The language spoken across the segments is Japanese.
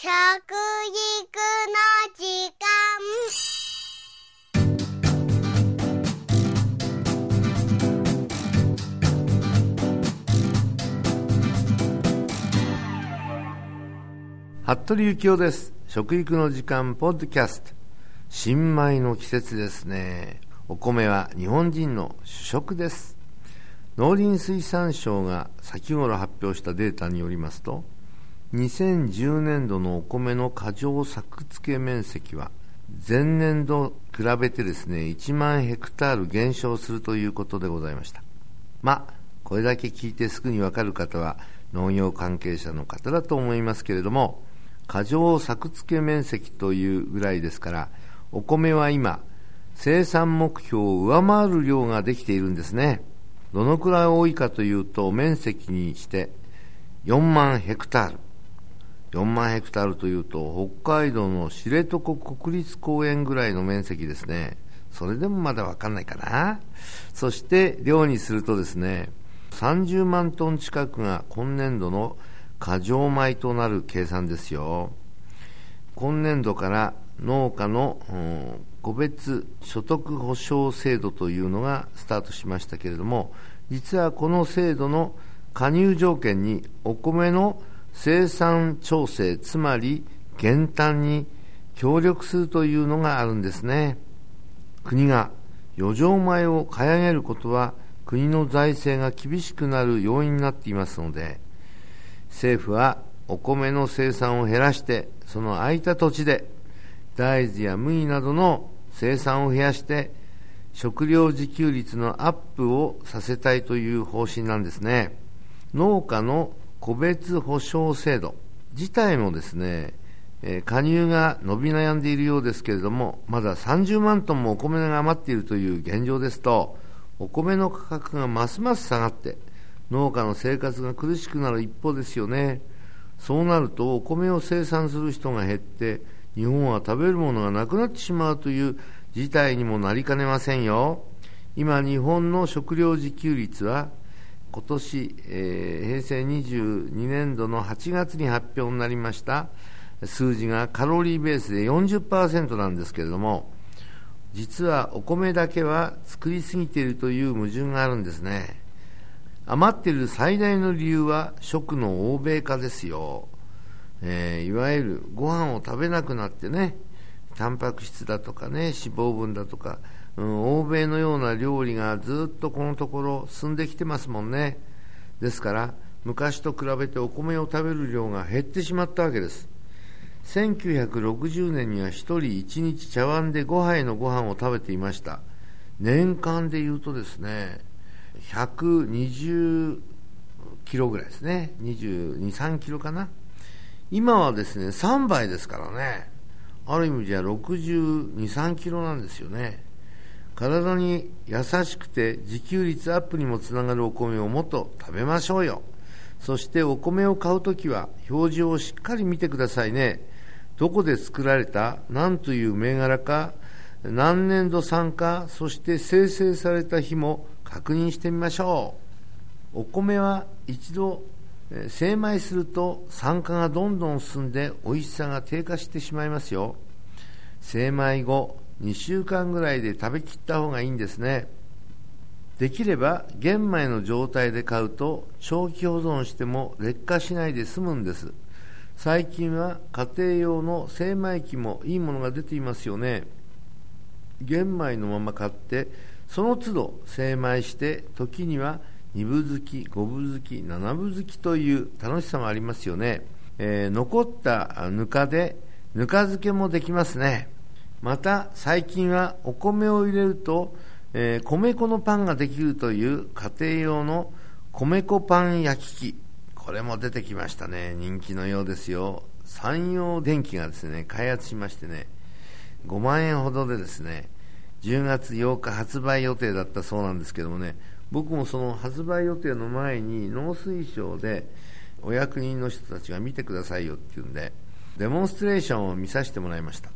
食育の時間。服部幸男です。食育の時間ポッドキャスト。新米の季節ですね。お米は日本人の主食です。農林水産省が先頃発表したデータによりますと2010年度のお米の過剰作付け面積は前年度比べてですね1万ヘクタール減少するということでございましたまあこれだけ聞いてすぐにわかる方は農業関係者の方だと思いますけれども過剰作付け面積というぐらいですからお米は今生産目標を上回る量ができているんですねどのくらい多いかというと、面積にして4万ヘクタール。4万ヘクタールというと、北海道の知床国立公園ぐらいの面積ですね。それでもまだわかんないかな。そして、量にするとですね、30万トン近くが今年度の過剰米となる計算ですよ。今年度から農家の個別所得保障制度というのがスタートしましたけれども実はこの制度の加入条件にお米の生産調整つまり減反に協力するというのがあるんですね。国が余剰米を買い上げることは国の財政が厳しくなる要因になっていますので政府はお米の生産を減らしてその空いた土地で大豆や麦などの生産を増やして食料自給率のアップをさせたいという方針なんですね。農家の個別保証制度自体もですね加入が伸び悩んでいるようですけれどもまだ30万トンもお米が余っているという現状ですとお米の価格がますます下がって農家の生活が苦しくなる一方ですよねそうなるとお米を生産する人が減って日本は食べるものがなくなってしまうという事態にもなりかねませんよ。今、日本の食料自給率は今年、えー、平成22年度の8月に発表になりました数字がカロリーベースで40%なんですけれども、実はお米だけは作りすぎているという矛盾があるんですね。余っている最大の理由は食の欧米化ですよ。えー、いわゆるご飯を食べなくなってね、タンパク質だとかね、脂肪分だとか、うん、欧米のような料理がずっとこのところ進んできてますもんね。ですから、昔と比べてお米を食べる量が減ってしまったわけです。1960年には1人1日茶碗で5杯のご飯を食べていました。年間で言うとですね、120キロぐらいですね。22、3キロかな。今はですね、3倍ですからね、ある意味じゃ62、3キロなんですよね。体に優しくて自給率アップにもつながるお米をもっと食べましょうよ。そしてお米を買うときは表示をしっかり見てくださいね。どこで作られた、何という銘柄か、何年度産か、そして生成された日も確認してみましょう。お米は一度精米すると酸化がどんどん進んで美味しさが低下してしまいますよ精米後2週間ぐらいで食べきった方がいいんですねできれば玄米の状態で買うと長期保存しても劣化しないで済むんです最近は家庭用の精米機もいいものが出ていますよね玄米のまま買ってその都度精米して時には2分好き、5分好き、7分好きという楽しさもありますよね。えー、残ったぬかでぬか漬けもできますね。また最近はお米を入れると、えー、米粉のパンができるという家庭用の米粉パン焼き器。これも出てきましたね。人気のようですよ。山陽電機がですね、開発しましてね、5万円ほどでですね、10月8日発売予定だったそうなんですけどもね、僕もその発売予定の前に農水省でお役人の人たちが見てくださいよっていうんでデモンストレーションを見させてもらいました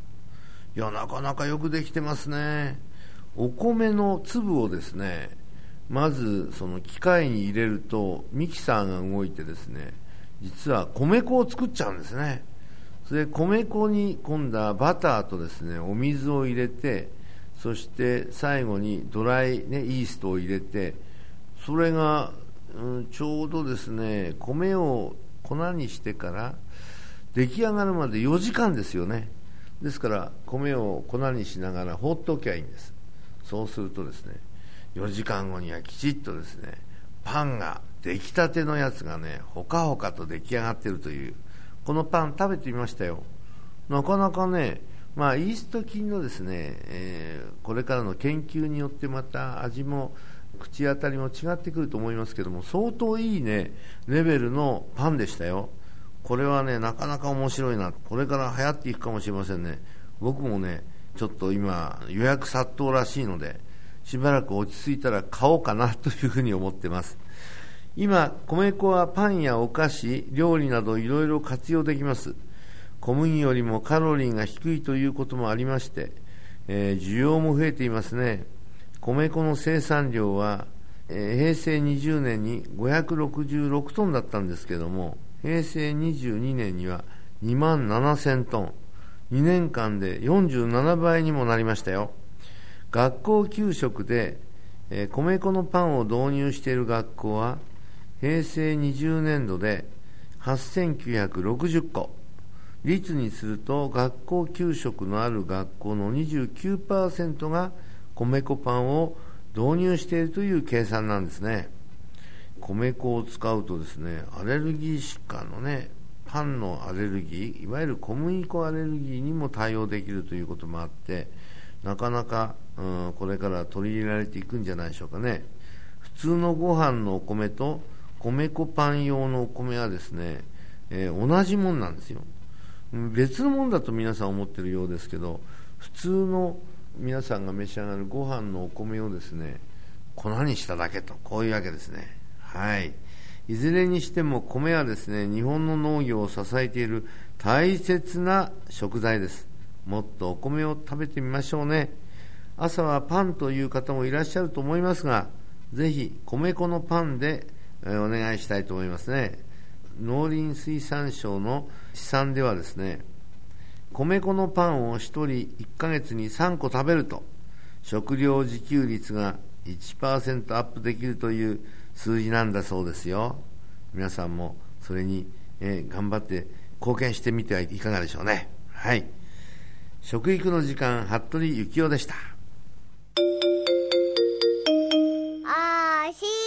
いやなかなかよくできてますね。お米の粒をですねまずその機械に入れるとミキサーが動いてですね実は米粉を作っちゃうんですね。それで米粉に今度はバターとですねお水を入れてそして最後にドライ、ね、イーストを入れてそれが、うん、ちょうどですね米を粉にしてから出来上がるまで4時間ですよね。ですから米を粉にしながら放っておきゃいいんです。そうするとですね4時間後にはきちっとですねパンが出来たてのやつがねほかほかと出来上がってるという。このパン食べてみましたよ。なかなかねまあイースト菌のですね、えー、これからの研究によってまた味も口当たりも違ってくると思いますけども相当いいねレベルのパンでしたよ。これはねなかなか面白いな。これから流行っていくかもしれませんね。僕もねちょっと今予約殺到らしいのでしばらく落ち着いたら買おうかなというふうに思ってます。今米粉はパンやお菓子料理などいろいろ活用できます。小麦よりもカロリーが低いということもありまして、えー、需要も増えていますね。米粉の生産量は、えー、平成20年に566トンだったんですけども平成22年には2万7000トン。2年間で47倍にもなりましたよ。学校給食で、え、米粉のパンを導入している学校は平成20年度で8960個。率にすると学校給食のある学校の29%が米粉パンを導入しているという計算なんですね。米粉を使うとですねアレルギー疾患のねパンのアレルギーいわゆる小麦粉アレルギーにも対応できるということもあってなかなか、うん、これから取り入れられていくんじゃないでしょうかね。普通のご飯のお米と米粉パン用のお米はですね、えー、同じもんなんですよ。別のもんだと皆さん思ってるようですけど普通の皆さんが召し上がるご飯のお米をですね粉にしただけとこういうわけですね。はい。いずれにしても米はですね日本の農業を支えている大切な食材です。もっとお米を食べてみましょうね。朝はパンという方もいらっしゃると思いますがぜひ米粉のパンでお願いしたいと思いますね。農林水産省の試算ではですね米粉のパンを1人1ヶ月に3個食べると食料自給率が1%アップできるという数字なんだそうですよ。皆さんもそれに、えー、頑張って貢献してみてはいかがでしょうね。はい。食育の時間服部幸男でした。あーしー